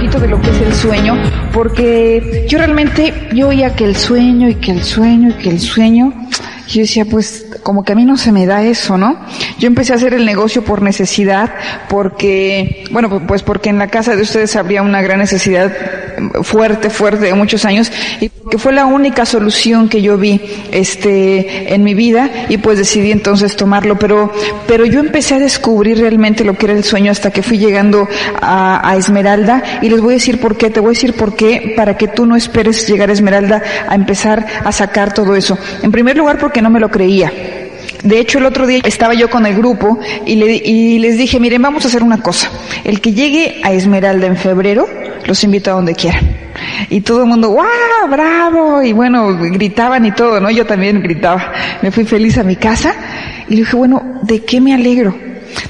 poquito de lo que es el sueño, porque yo realmente, yo oía que el sueño y que el sueño y que el sueño, yo decía, pues como que a mí no se me da eso, ¿no? Yo empecé a hacer el negocio por necesidad, porque, bueno, pues porque en la casa de ustedes habría una gran necesidad fuerte, fuerte de muchos años, y que fue la única solución que yo vi, este, en mi vida, y pues decidí entonces tomarlo, pero, pero yo empecé a descubrir realmente lo que era el sueño hasta que fui llegando a, a Esmeralda, y les voy a decir por qué, te voy a decir por qué, para que tú no esperes llegar a Esmeralda a empezar a sacar todo eso. En primer lugar, porque no me lo creía. De hecho, el otro día estaba yo con el grupo y, le, y, les dije, miren, vamos a hacer una cosa. El que llegue a Esmeralda en febrero, los invito a donde quieran. Y todo el mundo, ¡guau! ¡Bravo! Y bueno, gritaban y todo, ¿no? Yo también gritaba. Me fui feliz a mi casa y dije, bueno, ¿de qué me alegro?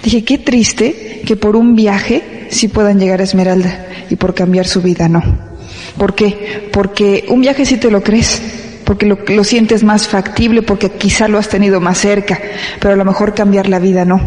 Dije, qué triste que por un viaje sí puedan llegar a Esmeralda y por cambiar su vida no. ¿Por qué? Porque un viaje sí te lo crees porque lo, sientes más factible, porque quizá lo has tenido más cerca, pero a lo mejor cambiar la vida no,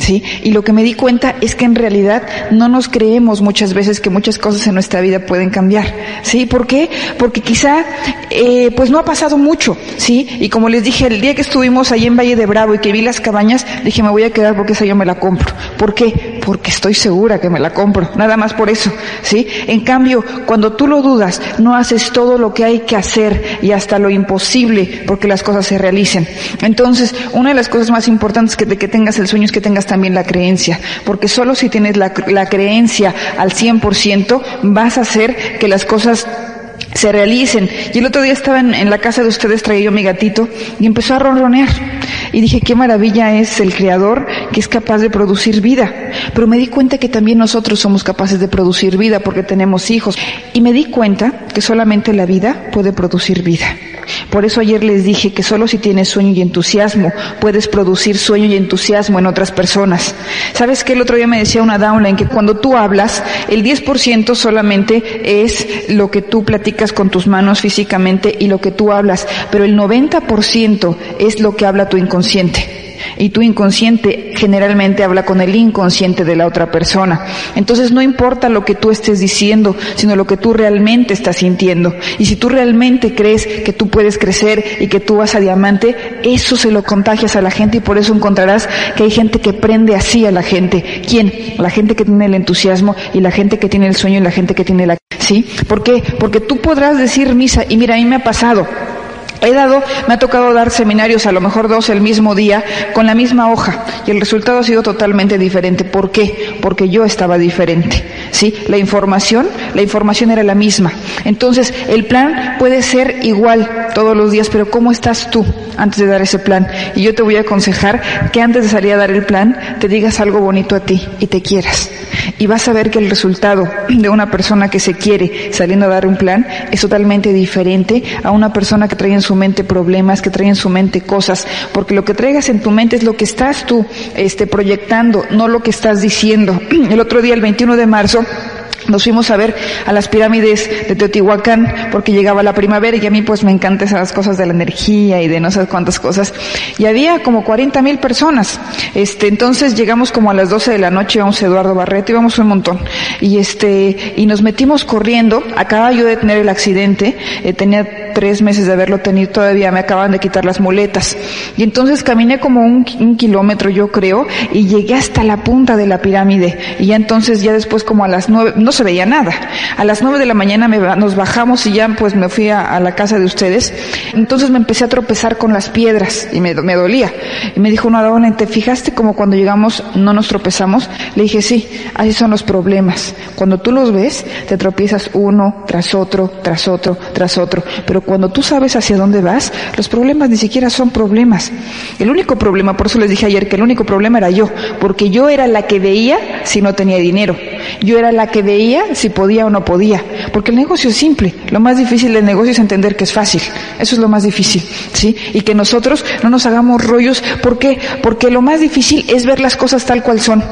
¿sí? Y lo que me di cuenta es que en realidad no nos creemos muchas veces que muchas cosas en nuestra vida pueden cambiar, ¿sí? ¿Por qué? Porque quizá, eh, pues no ha pasado mucho, ¿sí? Y como les dije, el día que estuvimos ahí en Valle de Bravo y que vi las cabañas, dije, me voy a quedar porque esa yo me la compro. ¿Por qué? Porque estoy segura que me la compro, nada más por eso, ¿sí? En cambio, cuando tú lo dudas, no haces todo lo que hay que hacer y hasta lo imposible porque las cosas se realicen. Entonces, una de las cosas más importantes que, de que tengas el sueño es que tengas también la creencia, porque solo si tienes la, la creencia al 100% vas a hacer que las cosas se realicen. Y el otro día estaba en, la casa de ustedes, traía yo mi gatito y empezó a ronronear. Y dije, qué maravilla es el creador que es capaz de producir vida. Pero me di cuenta que también nosotros somos capaces de producir vida porque tenemos hijos. Y me di cuenta que solamente la vida puede producir vida. Por eso ayer les dije que solo si tienes sueño y entusiasmo puedes producir sueño y entusiasmo en otras personas. ¿Sabes qué? El otro día me decía una downline que cuando tú hablas, el 10% solamente es lo que tú platicas con tus manos físicamente y lo que tú hablas, pero el 90% es lo que habla tu inconsciente. Y tu inconsciente generalmente habla con el inconsciente de la otra persona. Entonces no importa lo que tú estés diciendo, sino lo que tú realmente estás sintiendo. Y si tú realmente crees que tú puedes crecer y que tú vas a diamante, eso se lo contagias a la gente y por eso encontrarás que hay gente que prende así a la gente. ¿Quién? La gente que tiene el entusiasmo y la gente que tiene el sueño y la gente que tiene la... ¿Sí? ¿Por qué? Porque tú podrás decir misa y mira, a mí me ha pasado. He dado, me ha tocado dar seminarios, a lo mejor dos el mismo día, con la misma hoja, y el resultado ha sido totalmente diferente. ¿Por qué? Porque yo estaba diferente. ¿Sí? La información, la información era la misma. Entonces, el plan puede ser igual todos los días, pero ¿cómo estás tú antes de dar ese plan? Y yo te voy a aconsejar que antes de salir a dar el plan, te digas algo bonito a ti y te quieras. Y vas a ver que el resultado de una persona que se quiere saliendo a dar un plan es totalmente diferente a una persona que trae en su mente problemas, que trae en su mente cosas, porque lo que traigas en tu mente es lo que estás tú este, proyectando, no lo que estás diciendo. El otro día, el 21 de marzo, nos fuimos a ver a las pirámides de Teotihuacán porque llegaba la primavera y a mí pues me encantan esas cosas de la energía y de no sé cuántas cosas. Y había como 40 mil personas. Este, entonces llegamos como a las 12 de la noche, íbamos Eduardo Barreto, íbamos un montón. Y este, y nos metimos corriendo. Acababa yo de tener el accidente, eh, tenía tres meses de haberlo tenido todavía, me acaban de quitar las muletas. Y entonces caminé como un, kilómetro yo creo y llegué hasta la punta de la pirámide. Y ya entonces ya después como a las nueve, se veía nada. A las nueve de la mañana nos bajamos y ya pues me fui a, la casa de ustedes. Entonces me empecé a tropezar con las piedras y me, me dolía. Y me dijo una dona, ¿te fijaste como cuando llegamos no nos tropezamos? Le dije, sí, así son los problemas. Cuando tú los ves, te tropiezas uno tras otro, tras otro, tras otro. Pero cuando tú sabes hacia dónde vas, los problemas ni siquiera son problemas. El único problema, por eso les dije ayer que el único problema era yo, porque yo era la que veía si no tenía dinero. Yo era la que veía si podía o no podía. Porque el negocio es simple. Lo más difícil del negocio es entender que es fácil. Eso es lo más difícil. ¿Sí? Y que nosotros no nos hagamos rollos. ¿Por qué? Porque lo más difícil es ver las cosas tal cual son.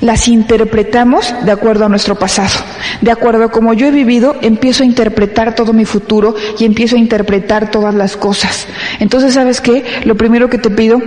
Las interpretamos de acuerdo a nuestro pasado. De acuerdo a como yo he vivido, empiezo a interpretar todo mi futuro y empiezo a interpretar todas las cosas. Entonces, ¿sabes qué? Lo primero que te pido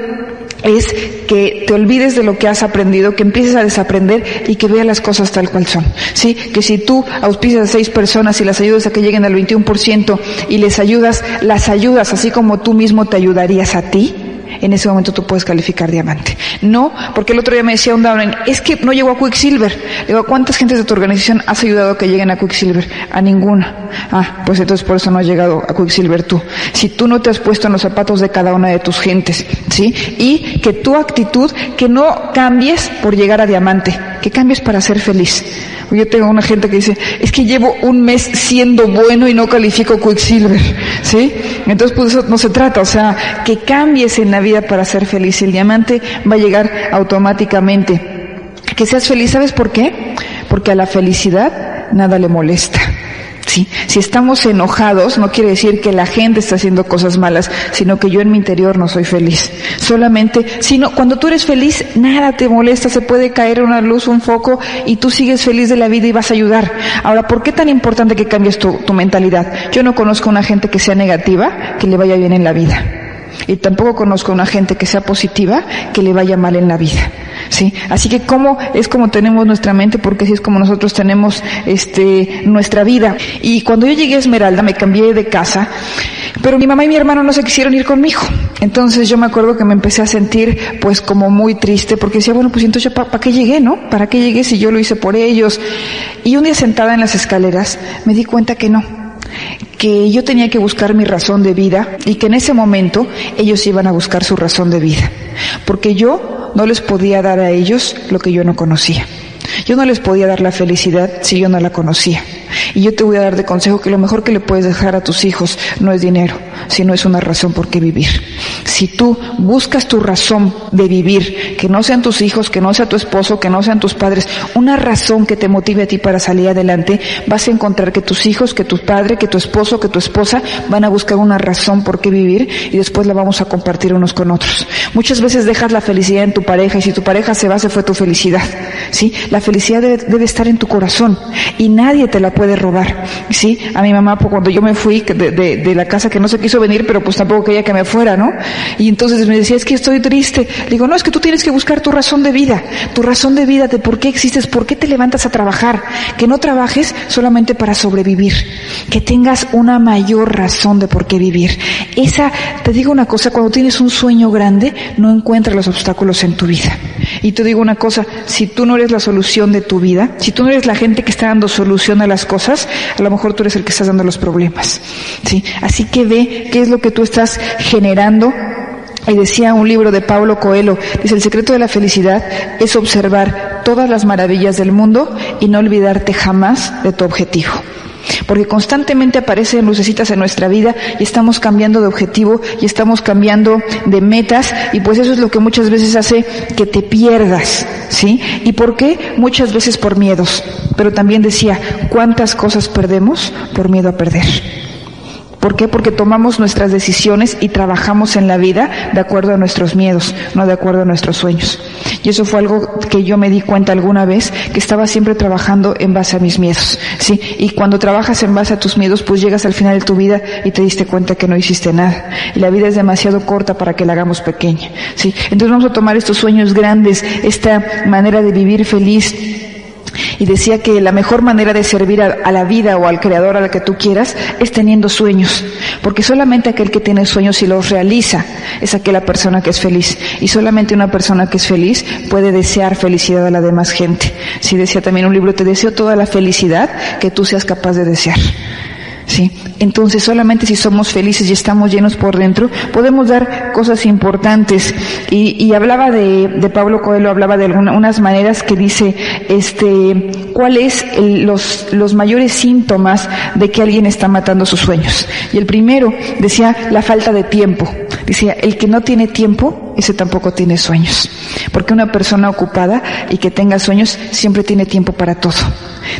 es que te olvides de lo que has aprendido, que empieces a desaprender y que veas las cosas tal cual son. ¿Sí? Que si tú auspicias a seis personas y las ayudas a que lleguen al 21% y les ayudas, las ayudas así como tú mismo te ayudarías a ti, en ese momento tú puedes calificar diamante. No, porque el otro día me decía un downline, es que no llegó a Quicksilver. Le digo, ¿cuántas gentes de tu organización has ayudado a que lleguen a Quicksilver? A ninguna. Ah, pues entonces por eso no has llegado a Quicksilver tú. Si tú no te has puesto en los zapatos de cada una de tus gentes, ¿sí? Y que tu actitud, que no cambies por llegar a diamante, que cambies para ser feliz. Yo tengo una gente que dice, es que llevo un mes siendo bueno y no califico Quicksilver, ¿sí? Entonces, pues eso no se trata, o sea, que cambies en la vida para ser feliz. El diamante va a llegar automáticamente. Que seas feliz, ¿sabes por qué? Porque a la felicidad nada le molesta. ¿Sí? Si estamos enojados, no quiere decir que la gente está haciendo cosas malas, sino que yo en mi interior no soy feliz. Solamente, sino cuando tú eres feliz, nada te molesta, se puede caer una luz, un foco, y tú sigues feliz de la vida y vas a ayudar. Ahora, ¿por qué tan importante que cambies tu, tu mentalidad? Yo no conozco a una gente que sea negativa, que le vaya bien en la vida. Y tampoco conozco a una gente que sea positiva, que le vaya mal en la vida. ¿sí? Así que cómo es como tenemos nuestra mente, porque así es como nosotros tenemos este nuestra vida. Y cuando yo llegué a Esmeralda me cambié de casa, pero mi mamá y mi hermano no se quisieron ir conmigo. Entonces yo me acuerdo que me empecé a sentir pues como muy triste porque decía, bueno, pues entonces ¿para pa qué llegué, no? ¿Para qué llegué si yo lo hice por ellos? Y un día sentada en las escaleras me di cuenta que no, que yo tenía que buscar mi razón de vida y que en ese momento ellos iban a buscar su razón de vida, porque yo no les podía dar a ellos lo que yo no conocía. Yo no les podía dar la felicidad si yo no la conocía. Y yo te voy a dar de consejo que lo mejor que le puedes dejar a tus hijos no es dinero, sino es una razón por qué vivir. Si tú buscas tu razón de vivir, que no sean tus hijos, que no sea tu esposo, que no sean tus padres, una razón que te motive a ti para salir adelante, vas a encontrar que tus hijos, que tu padre, que tu esposo, que tu esposa van a buscar una razón por qué vivir y después la vamos a compartir unos con otros. Muchas veces dejas la felicidad en tu pareja y si tu pareja se va, se fue tu felicidad. ¿Sí? La felicidad debe, estar en tu corazón y nadie te la puede robar. ¿Sí? A mi mamá, pues, cuando yo me fui de, de, la casa que no se quiso venir, pero pues tampoco quería que me fuera, ¿no? Y entonces me decía, es que estoy triste. Digo, no, es que tú tienes que buscar tu razón de vida, tu razón de vida de por qué existes, por qué te levantas a trabajar. Que no trabajes solamente para sobrevivir. Que tengas una mayor razón de por qué vivir. Esa, te digo una cosa, cuando tienes un sueño grande, no encuentras los obstáculos en tu vida. Y te digo una cosa, si tú no eres la solución de tu vida, si tú no eres la gente que está dando solución a las cosas, a lo mejor tú eres el que estás dando los problemas. ¿sí? Así que ve qué es lo que tú estás generando y decía un libro de Paulo Coelho, dice, el secreto de la felicidad es observar todas las maravillas del mundo y no olvidarte jamás de tu objetivo. Porque constantemente aparecen lucecitas en nuestra vida y estamos cambiando de objetivo y estamos cambiando de metas y pues eso es lo que muchas veces hace que te pierdas, ¿sí? ¿Y por qué? Muchas veces por miedos. Pero también decía, ¿cuántas cosas perdemos por miedo a perder? ¿Por qué? Porque tomamos nuestras decisiones y trabajamos en la vida de acuerdo a nuestros miedos, no de acuerdo a nuestros sueños. Y eso fue algo que yo me di cuenta alguna vez, que estaba siempre trabajando en base a mis miedos. ¿sí? Y cuando trabajas en base a tus miedos, pues llegas al final de tu vida y te diste cuenta que no hiciste nada. Y la vida es demasiado corta para que la hagamos pequeña. ¿sí? Entonces vamos a tomar estos sueños grandes, esta manera de vivir feliz, y decía que la mejor manera de servir a, la vida o al creador a la que tú quieras es teniendo sueños, porque solamente aquel que tiene sueños y los realiza es aquella persona que es feliz y solamente una persona que es feliz puede desear felicidad a la demás gente. Si sí, decía también un libro, te deseo toda la felicidad que tú seas capaz de desear. ¿Sí? Entonces solamente si somos felices y estamos llenos por dentro, podemos dar cosas importantes. Y, y hablaba de, de, Pablo Coelho, hablaba de alguna, unas maneras que dice, este, cuáles los, los mayores síntomas de que alguien está matando sus sueños. Y el primero decía la falta de tiempo. Decía, el que no tiene tiempo, ese tampoco tiene sueños. Porque una persona ocupada y que tenga sueños siempre tiene tiempo para todo.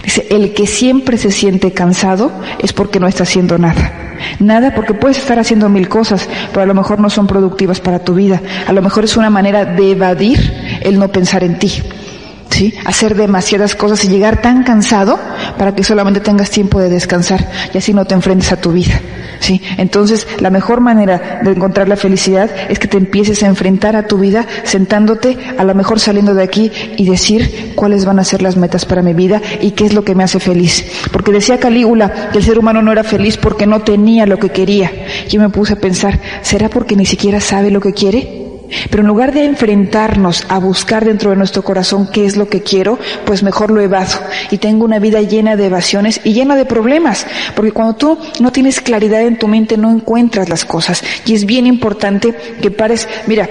Dice, el que siempre se siente cansado es porque no está haciendo nada. Nada porque puedes estar haciendo mil cosas, pero a lo mejor no son productivas para tu vida. A lo mejor es una manera de evadir el no pensar en ti. ¿Sí? Hacer demasiadas cosas y llegar tan cansado para que solamente tengas tiempo de descansar y así no te enfrentes a tu vida. ¿sí? Entonces, la mejor manera de encontrar la felicidad es que te empieces a enfrentar a tu vida sentándote, a lo mejor saliendo de aquí y decir cuáles van a ser las metas para mi vida y qué es lo que me hace feliz. Porque decía Calígula que el ser humano no era feliz porque no tenía lo que quería. Yo me puse a pensar, ¿será porque ni siquiera sabe lo que quiere? Pero en lugar de enfrentarnos a buscar dentro de nuestro corazón qué es lo que quiero, pues mejor lo evado y tengo una vida llena de evasiones y llena de problemas. Porque cuando tú no tienes claridad en tu mente no encuentras las cosas. Y es bien importante que pares, mira,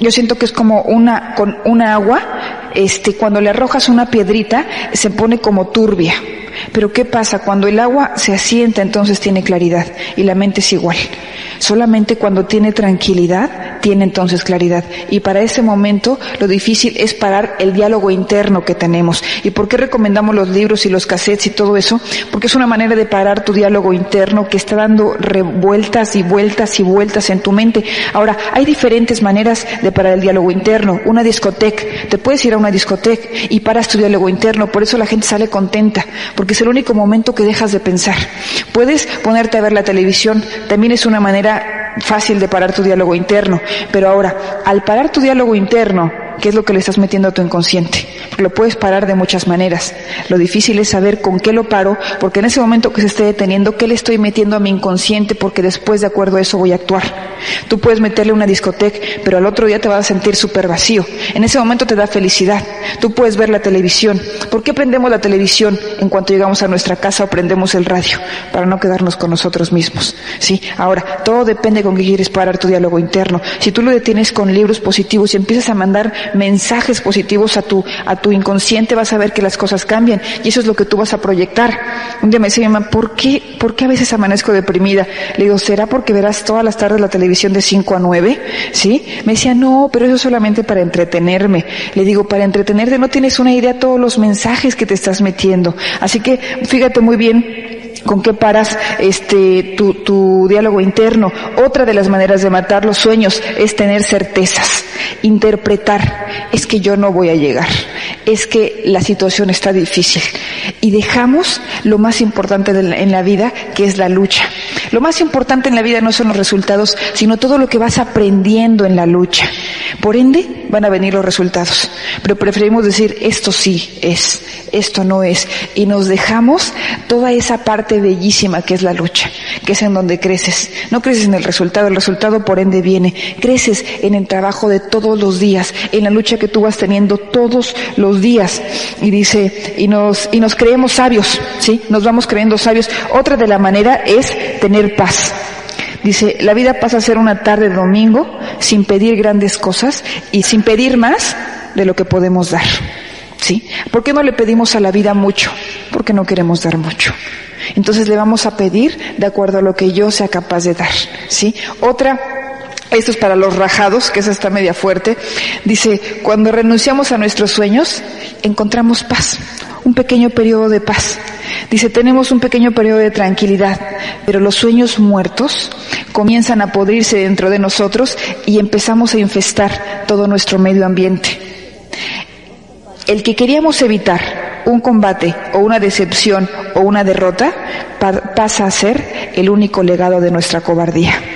yo siento que es como una, con una agua, este, cuando le arrojas una piedrita, se pone como turbia. Pero ¿qué pasa? Cuando el agua se asienta, entonces tiene claridad y la mente es igual. Solamente cuando tiene tranquilidad, tiene entonces claridad. Y para ese momento lo difícil es parar el diálogo interno que tenemos. ¿Y por qué recomendamos los libros y los cassettes y todo eso? Porque es una manera de parar tu diálogo interno que está dando revueltas y vueltas y vueltas en tu mente. Ahora, hay diferentes maneras de parar el diálogo interno. Una discoteca, te puedes ir a una discoteca y paras tu diálogo interno. Por eso la gente sale contenta, es el único momento que dejas de pensar. Puedes ponerte a ver la televisión, también es una manera fácil de parar tu diálogo interno. Pero ahora, al parar tu diálogo interno, ¿qué es lo que le estás metiendo a tu inconsciente? lo puedes parar de muchas maneras. Lo difícil es saber con qué lo paro, porque en ese momento que se esté deteniendo, ¿qué le estoy metiendo a mi inconsciente? Porque después, de acuerdo a eso, voy a actuar. Tú puedes meterle una discoteca, pero al otro día te vas a sentir súper vacío. En ese momento te da felicidad. Tú puedes ver la televisión. ¿Por qué prendemos la televisión en cuanto llegamos a nuestra casa o prendemos el radio? Para no quedarnos con nosotros mismos. ¿Sí? Ahora, todo depende con qué quieres parar tu diálogo interno. Si tú lo detienes con libros positivos y empiezas a mandar mensajes positivos a tu, a tu inconsciente vas a ver que las cosas cambian y eso es lo que tú vas a proyectar. Un día me decía mi ¿por qué, ¿por qué a veces amanezco deprimida? Le digo, ¿será porque verás todas las tardes la televisión de 5 a 9? ¿Sí? Me decía, no, pero eso es solamente para entretenerme. Le digo, para entretenerte no tienes una idea de todos los mensajes que te estás metiendo. Así que fíjate muy bien con qué paras este tu, tu diálogo interno. Otra de las maneras de matar los sueños es tener certezas, interpretar, es que yo no voy a llegar, es que la situación está difícil y dejamos lo más importante en la vida, que es la lucha. Lo más importante en la vida no son los resultados, sino todo lo que vas aprendiendo en la lucha. Por ende, van a venir los resultados. Pero preferimos decir, esto sí es, esto no es. Y nos dejamos toda esa parte bellísima que es la lucha, que es en donde creces. No creces en el resultado, el resultado por ende viene. Creces en el trabajo de todos los días, en la lucha que tú vas teniendo todos los días. Y dice, y nos, y nos creemos sabios, ¿sí? Nos vamos creyendo sabios. Otra de la manera es tener paz. Dice, la vida pasa a ser una tarde de domingo sin pedir grandes cosas y sin pedir más de lo que podemos dar. ¿Sí? ¿Por qué no le pedimos a la vida mucho? Porque no queremos dar mucho. Entonces le vamos a pedir de acuerdo a lo que yo sea capaz de dar. ¿Sí? Otra esto es para los rajados, que esa está media fuerte. Dice, cuando renunciamos a nuestros sueños, encontramos paz, un pequeño periodo de paz. Dice, tenemos un pequeño periodo de tranquilidad, pero los sueños muertos comienzan a podrirse dentro de nosotros y empezamos a infestar todo nuestro medio ambiente. El que queríamos evitar, un combate o una decepción o una derrota, pasa a ser el único legado de nuestra cobardía.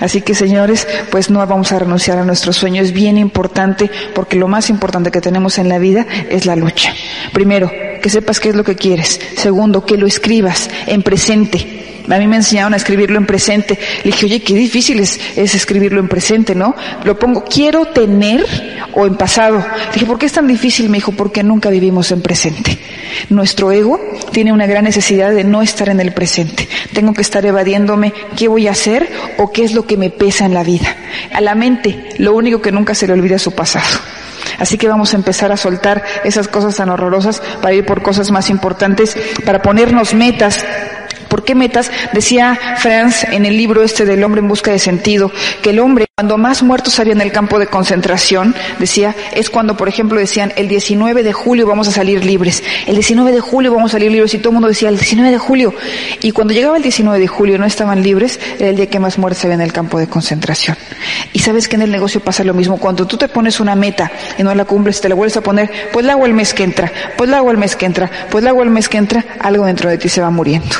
Así que señores, pues no vamos a renunciar a nuestro sueño. Es bien importante porque lo más importante que tenemos en la vida es la lucha. Primero, que sepas qué es lo que quieres. Segundo, que lo escribas en presente. A mí me enseñaron a escribirlo en presente. Le dije, oye, qué difícil es, escribirlo en presente, ¿no? Lo pongo, quiero tener o en pasado. Le dije, ¿por qué es tan difícil? Me dijo, porque nunca vivimos en presente. Nuestro ego tiene una gran necesidad de no estar en el presente. Tengo que estar evadiéndome qué voy a hacer o qué es lo que me pesa en la vida. A la mente, lo único que nunca se le olvida es su pasado. Así que vamos a empezar a soltar esas cosas tan horrorosas para ir por cosas más importantes, para ponernos metas ¿Por qué metas? Decía Franz en el libro este del hombre en busca de sentido, que el hombre cuando más muertos había en el campo de concentración, decía, es cuando, por ejemplo, decían, el 19 de julio vamos a salir libres, el 19 de julio vamos a salir libres, y todo el mundo decía, el 19 de julio. Y cuando llegaba el 19 de julio no estaban libres, era el día que más muertos había en el campo de concentración. Y sabes que en el negocio pasa lo mismo, cuando tú te pones una meta y no la cumples, te la vuelves a poner, pues la hago el mes que entra, pues la hago el mes que entra, pues la hago el mes que entra, algo dentro de ti se va muriendo.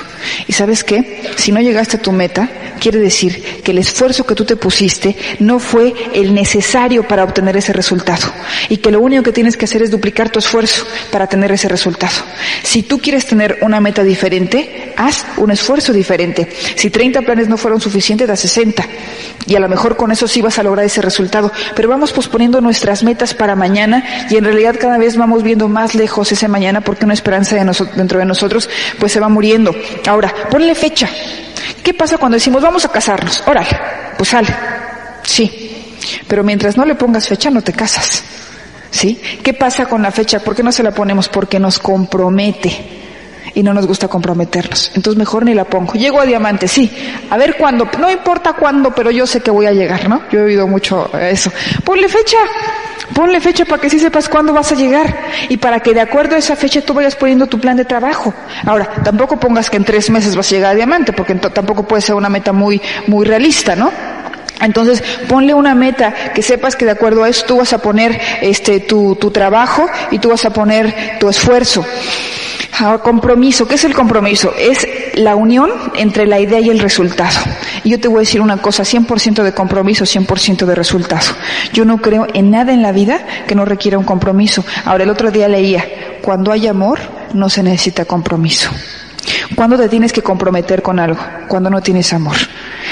Y sabes qué, si no llegaste a tu meta, quiere decir que el esfuerzo que tú te pusiste no fue el necesario para obtener ese resultado y que lo único que tienes que hacer es duplicar tu esfuerzo para tener ese resultado. Si tú quieres tener una meta diferente, haz un esfuerzo diferente. Si 30 planes no fueron suficientes, da 60 y a lo mejor con eso sí vas a lograr ese resultado. Pero vamos posponiendo nuestras metas para mañana y en realidad cada vez vamos viendo más lejos ese mañana porque una esperanza dentro de nosotros pues se va muriendo. Ahora, ponle fecha. ¿Qué pasa cuando decimos vamos a casarnos? Órale, pues sale. Sí. Pero mientras no le pongas fecha no te casas. ¿Sí? ¿Qué pasa con la fecha? ¿Por qué no se la ponemos? Porque nos compromete y no nos gusta comprometernos. Entonces mejor ni la pongo. Llego a diamante, sí. A ver cuándo, no importa cuándo, pero yo sé que voy a llegar, ¿no? Yo he oído mucho eso. Ponle fecha. Ponle fecha para que sí sepas cuándo vas a llegar y para que de acuerdo a esa fecha tú vayas poniendo tu plan de trabajo. Ahora, tampoco pongas que en tres meses vas a llegar a diamante, porque tampoco puede ser una meta muy, muy realista, ¿no? Entonces, ponle una meta que sepas que de acuerdo a eso tú vas a poner este tu, tu trabajo y tú vas a poner tu esfuerzo. Ahora, compromiso. ¿Qué es el compromiso? Es la unión entre la idea y el resultado. Y yo te voy a decir una cosa, 100% de compromiso, 100% de resultado. Yo no creo en nada en la vida que no requiera un compromiso. Ahora, el otro día leía, cuando hay amor, no se necesita compromiso. ¿Cuándo te tienes que comprometer con algo? Cuando no tienes amor.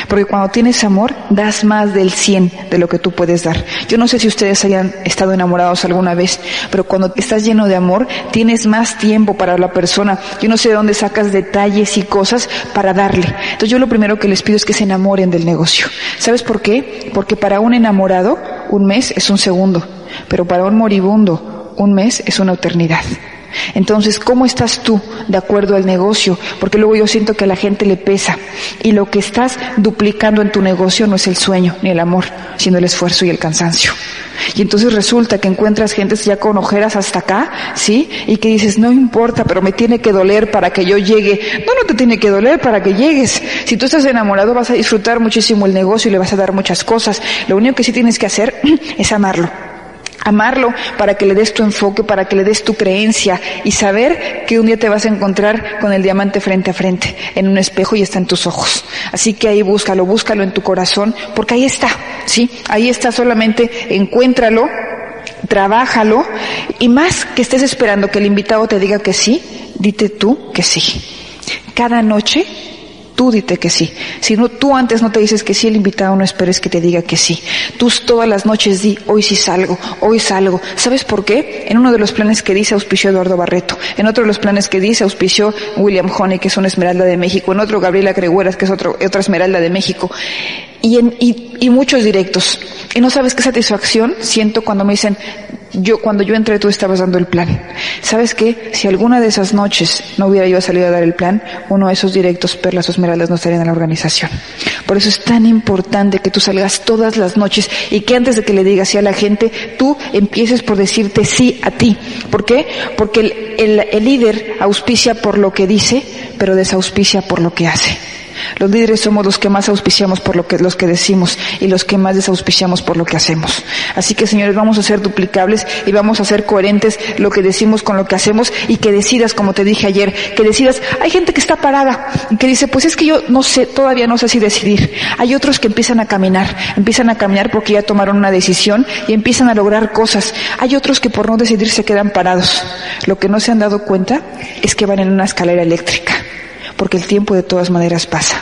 Porque cuando tienes amor, das más del 100 de lo que tú puedes dar. Yo no sé si ustedes hayan estado enamorados alguna vez, pero cuando estás lleno de amor, tienes más tiempo para la persona. Yo no sé de dónde sacas detalles y cosas para darle. Entonces yo lo primero que les pido es que se enamoren del negocio. ¿Sabes por qué? Porque para un enamorado, un mes es un segundo, pero para un moribundo, un mes es una eternidad. Entonces, ¿cómo estás tú de acuerdo al negocio? Porque luego yo siento que a la gente le pesa y lo que estás duplicando en tu negocio no es el sueño ni el amor, sino el esfuerzo y el cansancio. Y entonces resulta que encuentras gente ya con ojeras hasta acá, ¿sí? Y que dices, no importa, pero me tiene que doler para que yo llegue. No, no te tiene que doler para que llegues. Si tú estás enamorado vas a disfrutar muchísimo el negocio y le vas a dar muchas cosas. Lo único que sí tienes que hacer es amarlo amarlo para que le des tu enfoque, para que le des tu creencia y saber que un día te vas a encontrar con el diamante frente a frente, en un espejo y está en tus ojos. Así que ahí búscalo, búscalo en tu corazón, porque ahí está, ¿sí? Ahí está solamente, encuéntralo, trabájalo y más que estés esperando que el invitado te diga que sí, dite tú que sí. Cada noche Tú dite que sí. Si no, tú antes no te dices que sí, el invitado no esperes que te diga que sí. Tú todas las noches di, hoy sí salgo, hoy salgo. ¿Sabes por qué? En uno de los planes que dice auspició Eduardo Barreto. En otro de los planes que dice auspició William Honey, que es una esmeralda de México. En otro Gabriela Cregueras, que es otro, otra esmeralda de México. Y, en, y, muchos directos. Y no sabes qué satisfacción siento cuando me dicen, yo, cuando yo entré tú estabas dando el plan. ¿Sabes qué? Si alguna de esas noches no hubiera yo salido a dar el plan, uno de esos directos Perlas o Esmeraldas no estarían en la organización. Por eso es tan importante que tú salgas todas las noches y que antes de que le digas sí a la gente, tú empieces por decirte sí a ti. ¿Por qué? Porque el, el, el líder auspicia por lo que dice, pero desauspicia por lo que hace. Los líderes somos los que más auspiciamos por lo que, los que decimos y los que más desauspiciamos por lo que hacemos. Así que señores, vamos a ser duplicables y vamos a ser coherentes lo que decimos con lo que hacemos y que decidas, como te dije ayer, que decidas, hay gente que está parada y que dice, pues es que yo no sé, todavía no sé si decidir. Hay otros que empiezan a caminar, empiezan a caminar porque ya tomaron una decisión y empiezan a lograr cosas. Hay otros que por no decidir se quedan parados. Lo que no se han dado cuenta es que van en una escalera eléctrica porque el tiempo de todas maneras pasa.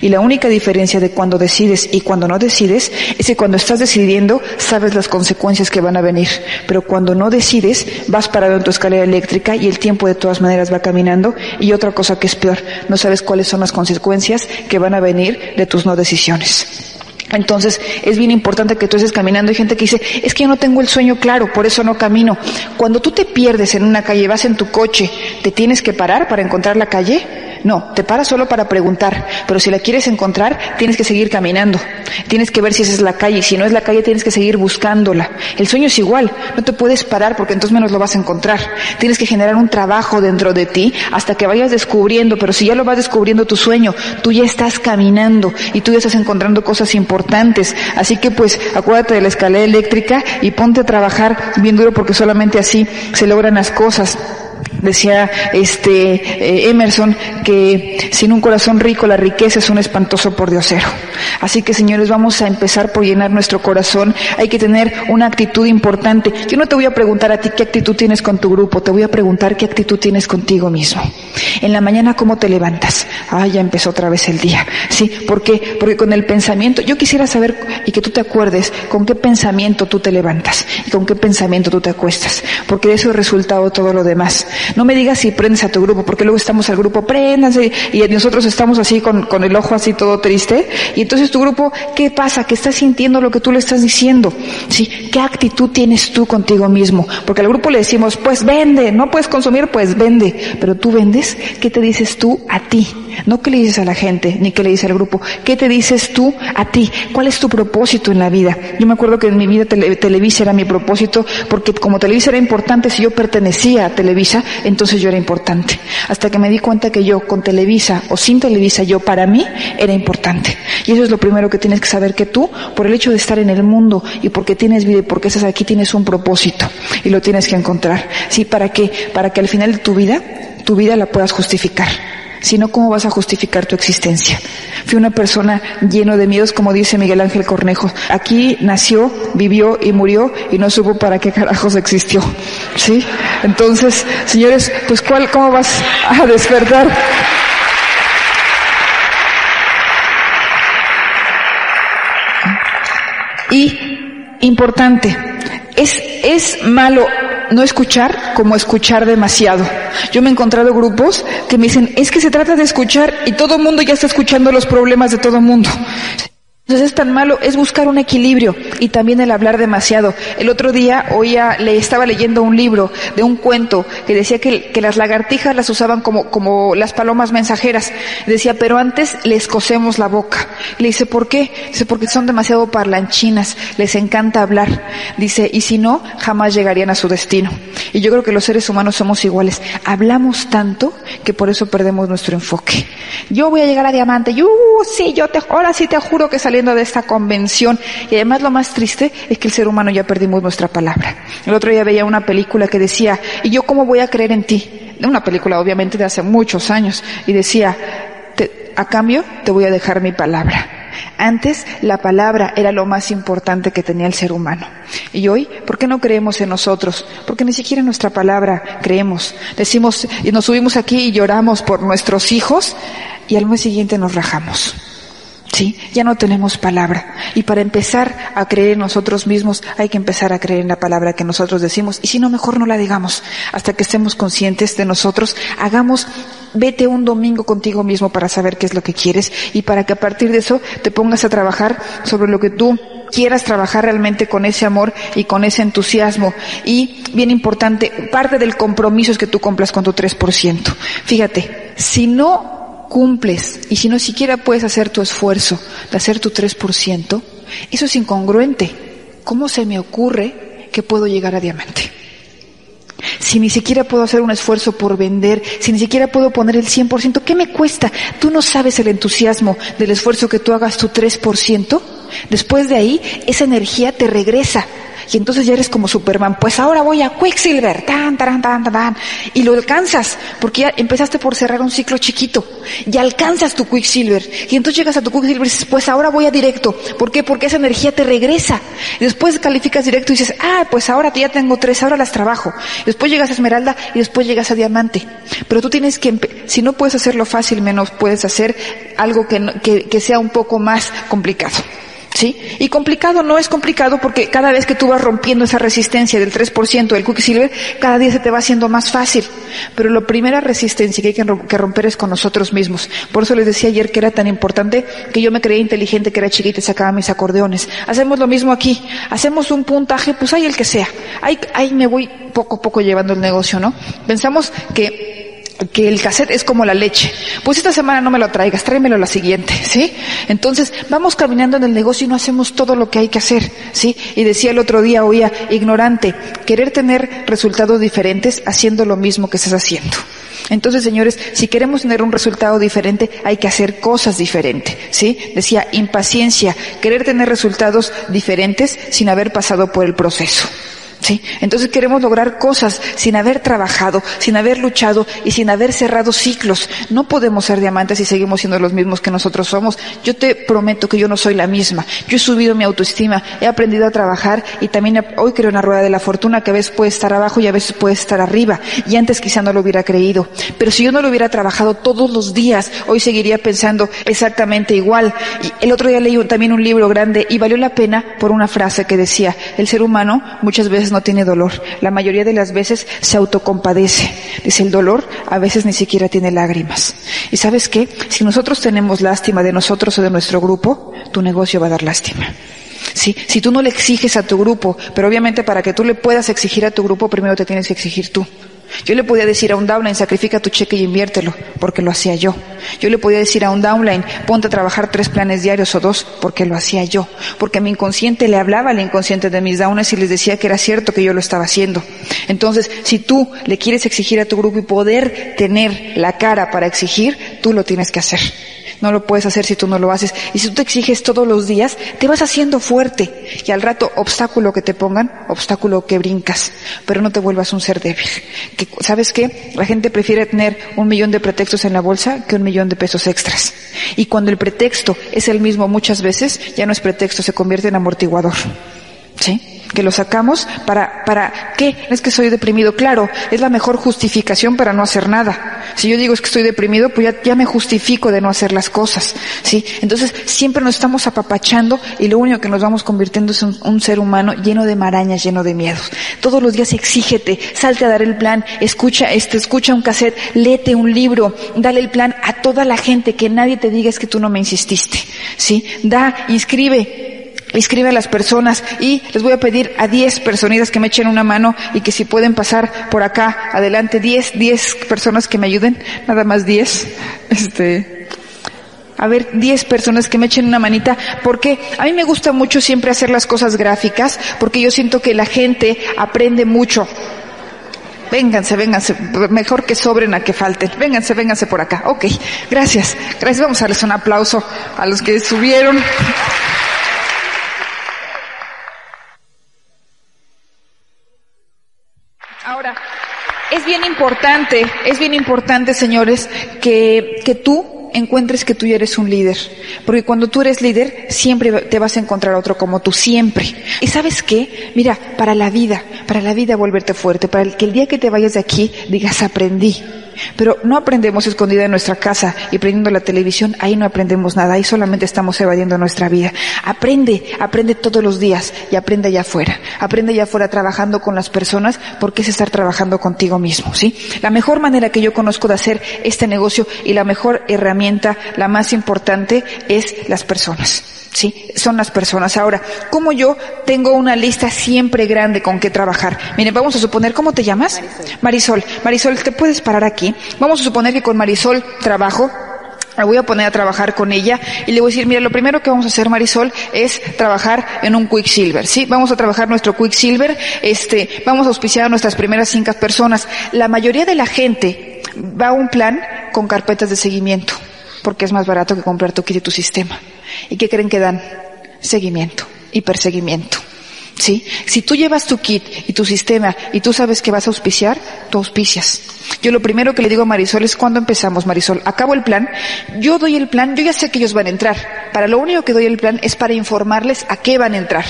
Y la única diferencia de cuando decides y cuando no decides es que cuando estás decidiendo sabes las consecuencias que van a venir, pero cuando no decides vas parado en tu escalera eléctrica y el tiempo de todas maneras va caminando y otra cosa que es peor, no sabes cuáles son las consecuencias que van a venir de tus no decisiones. Entonces es bien importante que tú estés caminando. Hay gente que dice, es que yo no tengo el sueño claro, por eso no camino. Cuando tú te pierdes en una calle, vas en tu coche, ¿te tienes que parar para encontrar la calle? No, te paras solo para preguntar, pero si la quieres encontrar, tienes que seguir caminando. Tienes que ver si esa es la calle, si no es la calle, tienes que seguir buscándola. El sueño es igual, no te puedes parar porque entonces menos lo vas a encontrar. Tienes que generar un trabajo dentro de ti hasta que vayas descubriendo, pero si ya lo vas descubriendo tu sueño, tú ya estás caminando y tú ya estás encontrando cosas importantes. Así que pues acuérdate de la escalera eléctrica y ponte a trabajar bien duro porque solamente así se logran las cosas. Decía este eh, Emerson que sin un corazón rico la riqueza es un espantoso por diosero. Así que señores, vamos a empezar por llenar nuestro corazón. Hay que tener una actitud importante. Yo no te voy a preguntar a ti qué actitud tienes con tu grupo, te voy a preguntar qué actitud tienes contigo mismo. En la mañana cómo te levantas. Ah, ya empezó otra vez el día. Sí, ¿por qué? Porque con el pensamiento, yo quisiera saber y que tú te acuerdes con qué pensamiento tú te levantas y con qué pensamiento tú te acuestas, porque de eso es resultado todo lo demás. No me digas si prendes a tu grupo, porque luego estamos al grupo, préndanse, y nosotros estamos así con, con el ojo así todo triste, y entonces tu grupo, ¿qué pasa? Que estás sintiendo lo que tú le estás diciendo. ¿Sí? ¿Qué actitud tienes tú contigo mismo? Porque al grupo le decimos, pues vende, no puedes consumir, pues vende. Pero tú vendes, ¿qué te dices tú a ti? No qué le dices a la gente, ni qué le dices al grupo. ¿Qué te dices tú a ti? ¿Cuál es tu propósito en la vida? Yo me acuerdo que en mi vida Televisa era mi propósito, porque como Televisa era importante, si yo pertenecía a Televisa, entonces yo era importante. Hasta que me di cuenta que yo, con Televisa o sin Televisa, yo para mí era importante. Y eso es lo primero que tienes que saber que tú, por el hecho de estar en el mundo y porque tienes vida y porque estás aquí, tienes un propósito y lo tienes que encontrar. ¿Sí? ¿Para qué? Para que al final de tu vida, tu vida la puedas justificar sino cómo vas a justificar tu existencia. Fui una persona lleno de miedos, como dice Miguel Ángel Cornejo. Aquí nació, vivió y murió y no supo para qué carajos existió. ¿Sí? Entonces, señores, pues cuál, cómo vas a despertar? Y, importante, es, es malo no escuchar como escuchar demasiado. Yo me he encontrado grupos que me dicen, es que se trata de escuchar y todo el mundo ya está escuchando los problemas de todo el mundo. Entonces es tan malo, es buscar un equilibrio y también el hablar demasiado. El otro día oía, le estaba leyendo un libro de un cuento que decía que, las lagartijas las usaban como, como las palomas mensajeras. Decía, pero antes les cosemos la boca. Le dice, ¿por qué? Dice, porque son demasiado parlanchinas, les encanta hablar. Dice, y si no, jamás llegarían a su destino. Y yo creo que los seres humanos somos iguales. Hablamos tanto que por eso perdemos nuestro enfoque. Yo voy a llegar a diamante, yo, sí, yo te, ahora sí te juro que salí de esta convención. Y además lo más triste es que el ser humano ya perdimos nuestra palabra. El otro día veía una película que decía, ¿y yo cómo voy a creer en ti? Una película obviamente de hace muchos años. Y decía, a cambio te voy a dejar mi palabra. Antes la palabra era lo más importante que tenía el ser humano. Y hoy, ¿por qué no creemos en nosotros? Porque ni siquiera en nuestra palabra creemos. Decimos, y nos subimos aquí y lloramos por nuestros hijos y al mes siguiente nos rajamos. ¿Sí? Ya no tenemos palabra. Y para empezar a creer en nosotros mismos, hay que empezar a creer en la palabra que nosotros decimos. Y si no, mejor no la digamos. Hasta que estemos conscientes de nosotros, hagamos, vete un domingo contigo mismo para saber qué es lo que quieres y para que a partir de eso te pongas a trabajar sobre lo que tú quieras trabajar realmente con ese amor y con ese entusiasmo. Y, bien importante, parte del compromiso es que tú cumplas con tu 3%. Fíjate, si no cumples y si no siquiera puedes hacer tu esfuerzo de hacer tu 3%, eso es incongruente. ¿Cómo se me ocurre que puedo llegar a diamante? Si ni siquiera puedo hacer un esfuerzo por vender, si ni siquiera puedo poner el 100%, ¿qué me cuesta? Tú no sabes el entusiasmo del esfuerzo que tú hagas tu 3%. Después de ahí, esa energía te regresa y entonces ya eres como Superman. Pues ahora voy a Quicksilver, tan, tan, tan, tan, y lo alcanzas, porque ya empezaste por cerrar un ciclo chiquito, y alcanzas tu Quicksilver, y entonces llegas a tu Quicksilver y dices, pues ahora voy a directo. ¿Por qué? Porque esa energía te regresa. Y después calificas directo y dices, ah, pues ahora ya tengo tres, ahora las trabajo. Después llegas a Esmeralda y después llegas a Diamante. Pero tú tienes que, si no puedes hacerlo fácil, menos puedes hacer algo que, que sea un poco más complicado. Y complicado no es complicado porque cada vez que tú vas rompiendo esa resistencia del 3% del Quicksilver, cada día se te va haciendo más fácil. Pero la primera resistencia que hay que romper es con nosotros mismos. Por eso les decía ayer que era tan importante que yo me creía inteligente, que era chiquita y sacaba mis acordeones. Hacemos lo mismo aquí. Hacemos un puntaje, pues hay el que sea. Ahí, ahí me voy poco a poco llevando el negocio, ¿no? Pensamos que que el cassette es como la leche. Pues esta semana no me lo traigas, tráemelo la siguiente, ¿sí? Entonces, vamos caminando en el negocio y no hacemos todo lo que hay que hacer, ¿sí? Y decía el otro día, oía, ignorante, querer tener resultados diferentes haciendo lo mismo que estás haciendo. Entonces, señores, si queremos tener un resultado diferente, hay que hacer cosas diferentes, ¿sí? Decía, impaciencia, querer tener resultados diferentes sin haber pasado por el proceso. ¿Sí? Entonces queremos lograr cosas sin haber trabajado, sin haber luchado y sin haber cerrado ciclos. No podemos ser diamantes si seguimos siendo los mismos que nosotros somos. Yo te prometo que yo no soy la misma. Yo he subido mi autoestima, he aprendido a trabajar y también hoy creo en la rueda de la fortuna que a veces puede estar abajo y a veces puede estar arriba. Y antes quizá no lo hubiera creído. Pero si yo no lo hubiera trabajado todos los días, hoy seguiría pensando exactamente igual. El otro día leí también un libro grande y valió la pena por una frase que decía, el ser humano muchas veces no tiene dolor. La mayoría de las veces se autocompadece. Dice, el dolor a veces ni siquiera tiene lágrimas. ¿Y sabes qué? Si nosotros tenemos lástima de nosotros o de nuestro grupo, tu negocio va a dar lástima. ¿Sí? Si tú no le exiges a tu grupo, pero obviamente para que tú le puedas exigir a tu grupo, primero te tienes que exigir tú. Yo le podía decir a un downline, sacrifica tu cheque y inviértelo, porque lo hacía yo. Yo le podía decir a un downline, ponte a trabajar tres planes diarios o dos, porque lo hacía yo. Porque mi inconsciente le hablaba al inconsciente de mis downlines y les decía que era cierto que yo lo estaba haciendo. Entonces, si tú le quieres exigir a tu grupo y poder tener la cara para exigir, tú lo tienes que hacer. No lo puedes hacer si tú no lo haces. Y si tú te exiges todos los días, te vas haciendo fuerte. Y al rato, obstáculo que te pongan, obstáculo que brincas. Pero no te vuelvas un ser débil. Que, ¿Sabes qué? La gente prefiere tener un millón de pretextos en la bolsa que un millón de pesos extras. Y cuando el pretexto es el mismo muchas veces, ya no es pretexto, se convierte en amortiguador. ¿Sí? Que lo sacamos para, para qué? Es que soy deprimido. Claro, es la mejor justificación para no hacer nada. Si yo digo es que estoy deprimido, pues ya, ya me justifico de no hacer las cosas. ¿Sí? Entonces, siempre nos estamos apapachando y lo único que nos vamos convirtiendo es un, ser humano lleno de marañas, lleno de miedos. Todos los días exígete, salte a dar el plan, escucha, este, escucha un cassette, léete un libro, dale el plan a toda la gente, que nadie te diga es que tú no me insististe. ¿Sí? Da, inscribe, escribe a las personas y les voy a pedir a 10 personitas que me echen una mano y que si pueden pasar por acá adelante 10, 10 personas que me ayuden, nada más 10. Este a ver, 10 personas que me echen una manita, porque a mí me gusta mucho siempre hacer las cosas gráficas, porque yo siento que la gente aprende mucho. Vénganse, vénganse, mejor que sobren a que falten. Vénganse, vénganse por acá. Ok, gracias. Gracias, vamos a darles un aplauso a los que subieron. Ahora, es bien importante, es bien importante, señores, que, que tú encuentres que tú ya eres un líder. Porque cuando tú eres líder, siempre te vas a encontrar otro como tú, siempre. ¿Y sabes qué? Mira, para la vida, para la vida volverte fuerte, para que el día que te vayas de aquí digas aprendí. Pero no aprendemos escondida en nuestra casa y prendiendo la televisión, ahí no aprendemos nada, ahí solamente estamos evadiendo nuestra vida. Aprende, aprende todos los días y aprende allá afuera. Aprende allá afuera trabajando con las personas porque es estar trabajando contigo mismo, ¿sí? La mejor manera que yo conozco de hacer este negocio y la mejor herramienta, la más importante, es las personas. Sí, son las personas. Ahora, como yo tengo una lista siempre grande con qué trabajar. Miren, vamos a suponer, ¿cómo te llamas? Marisol. Marisol, ¿te puedes parar aquí? Vamos a suponer que con Marisol trabajo me voy a poner a trabajar con ella y le voy a decir, mira, lo primero que vamos a hacer, Marisol, es trabajar en un Quicksilver, ¿sí? Vamos a trabajar nuestro Quicksilver, este, vamos a auspiciar a nuestras primeras cinco personas. La mayoría de la gente va a un plan con carpetas de seguimiento, porque es más barato que comprar tu kit y tu sistema. ¿Y qué creen que dan? Seguimiento y perseguimiento. ¿Sí? Si tú llevas tu kit y tu sistema y tú sabes que vas a auspiciar, tú auspicias. Yo lo primero que le digo a Marisol es cuando empezamos, Marisol, acabo el plan, yo doy el plan, yo ya sé que ellos van a entrar. Para lo único que doy el plan es para informarles a qué van a entrar.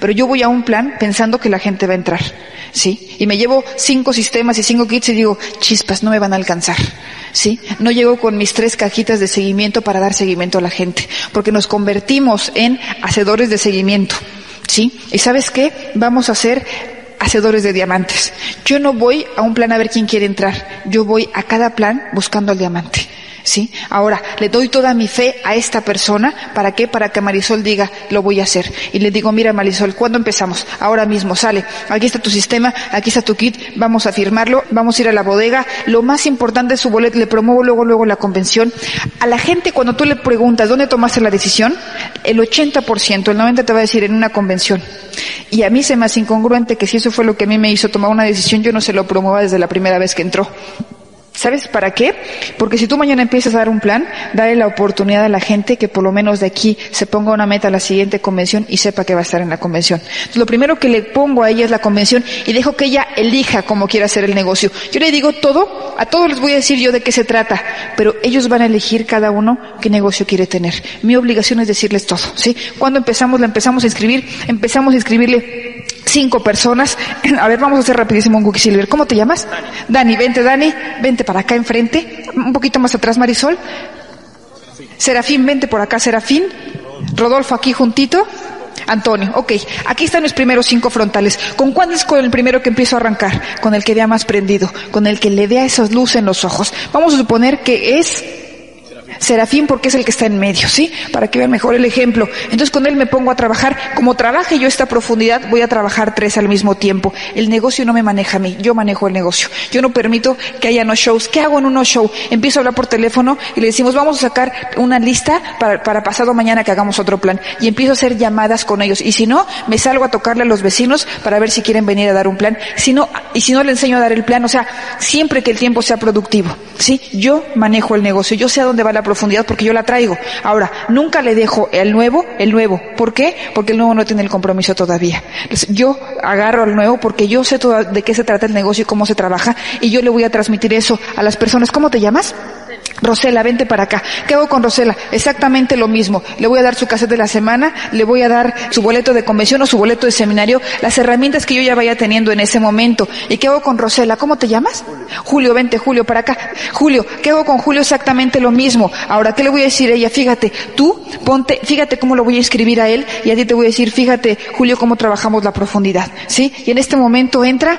Pero yo voy a un plan pensando que la gente va a entrar. ¿Sí? Y me llevo cinco sistemas y cinco kits y digo, chispas, no me van a alcanzar. ¿Sí? No llego con mis tres cajitas de seguimiento para dar seguimiento a la gente, porque nos convertimos en hacedores de seguimiento. ¿Sí? ¿Y sabes qué? Vamos a ser hacedores de diamantes. Yo no voy a un plan a ver quién quiere entrar. Yo voy a cada plan buscando al diamante. ¿Sí? Ahora, le doy toda mi fe a esta persona, ¿para qué? Para que Marisol diga, lo voy a hacer. Y le digo, mira Marisol, ¿cuándo empezamos? Ahora mismo, sale. Aquí está tu sistema, aquí está tu kit, vamos a firmarlo, vamos a ir a la bodega. Lo más importante es su boleto, le promuevo luego, luego la convención. A la gente, cuando tú le preguntas, ¿dónde tomaste la decisión? El 80%, el 90% te va a decir en una convención. Y a mí se me hace incongruente que si eso fue lo que a mí me hizo tomar una decisión, yo no se lo promueva desde la primera vez que entró. ¿Sabes para qué? Porque si tú mañana empiezas a dar un plan, dale la oportunidad a la gente que por lo menos de aquí se ponga una meta a la siguiente convención y sepa que va a estar en la convención. Entonces, lo primero que le pongo a ella es la convención y dejo que ella elija cómo quiere hacer el negocio. Yo le digo todo, a todos les voy a decir yo de qué se trata, pero ellos van a elegir cada uno qué negocio quiere tener. Mi obligación es decirles todo, ¿sí? Cuando empezamos, la empezamos a inscribir, empezamos a inscribirle cinco personas. A ver, vamos a hacer rapidísimo un Cookie Silver. ¿Cómo te llamas? Dani. vente Dani, vente para acá enfrente, un poquito más atrás Marisol. Serafín, vente por acá Serafín. Rodolfo aquí juntito. Antonio, ok, aquí están los primeros cinco frontales. ¿Con cuál es con el primero que empiezo a arrancar? Con el que vea más prendido, con el que le vea esas luces en los ojos. Vamos a suponer que es Serafín porque es el que está en medio, ¿sí? Para que vean mejor el ejemplo. Entonces con él me pongo a trabajar. Como trabaje yo esta profundidad, voy a trabajar tres al mismo tiempo. El negocio no me maneja a mí, yo manejo el negocio. Yo no permito que haya no shows. ¿Qué hago en un no show? Empiezo a hablar por teléfono y le decimos, vamos a sacar una lista para, para pasado mañana que hagamos otro plan. Y empiezo a hacer llamadas con ellos. Y si no, me salgo a tocarle a los vecinos para ver si quieren venir a dar un plan. Si no, y si no le enseño a dar el plan, o sea, siempre que el tiempo sea productivo, ¿sí? Yo manejo el negocio, yo sé a dónde va la profundidad porque yo la traigo. Ahora, nunca le dejo el nuevo, el nuevo. ¿Por qué? Porque el nuevo no tiene el compromiso todavía. yo agarro al nuevo porque yo sé de qué se trata el negocio y cómo se trabaja y yo le voy a transmitir eso a las personas. ¿Cómo te llamas? Rosela, vente para acá. ¿Qué hago con Rosela? Exactamente lo mismo. Le voy a dar su cassette de la semana, le voy a dar su boleto de convención o su boleto de seminario, las herramientas que yo ya vaya teniendo en ese momento. ¿Y qué hago con Rosela? ¿Cómo te llamas? Julio, vente Julio para acá. Julio, ¿qué hago con Julio? Exactamente lo mismo. Ahora, ¿qué le voy a decir a ella? Fíjate, tú ponte, fíjate cómo lo voy a escribir a él y a ti te voy a decir, fíjate, Julio, cómo trabajamos la profundidad. ¿Sí? Y en este momento entra,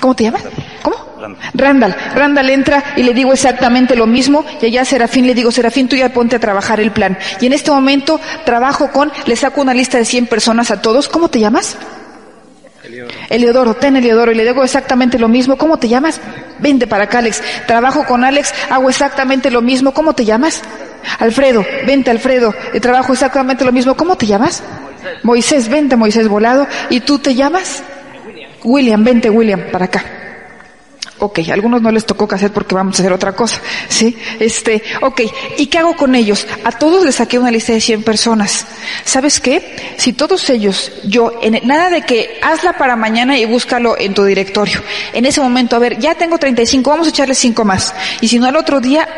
¿cómo te llamas? ¿Cómo? Randall. Randall entra y le digo exactamente lo mismo y allá a Serafín le digo, Serafín, tú ya ponte a trabajar el plan. Y en este momento trabajo con, le saco una lista de 100 personas a todos. ¿Cómo te llamas? Eliodoro. Eliodoro, ten Eliodoro y le digo exactamente lo mismo. ¿Cómo te llamas? Vente para acá, Alex. Trabajo con Alex, hago exactamente lo mismo. ¿Cómo te llamas? Alfredo, vente Alfredo. Y trabajo exactamente lo mismo. ¿Cómo te llamas? Moisés, Moisés vente Moisés Volado. ¿Y tú te llamas? William. William, vente William para acá. Ok, algunos no les tocó hacer porque vamos a hacer otra cosa, ¿sí? Este, ok, ¿y qué hago con ellos? A todos les saqué una lista de 100 personas. ¿Sabes qué? Si todos ellos, yo, en, nada de que hazla para mañana y búscalo en tu directorio. En ese momento, a ver, ya tengo 35, vamos a echarle 5 más. Y si no, al otro día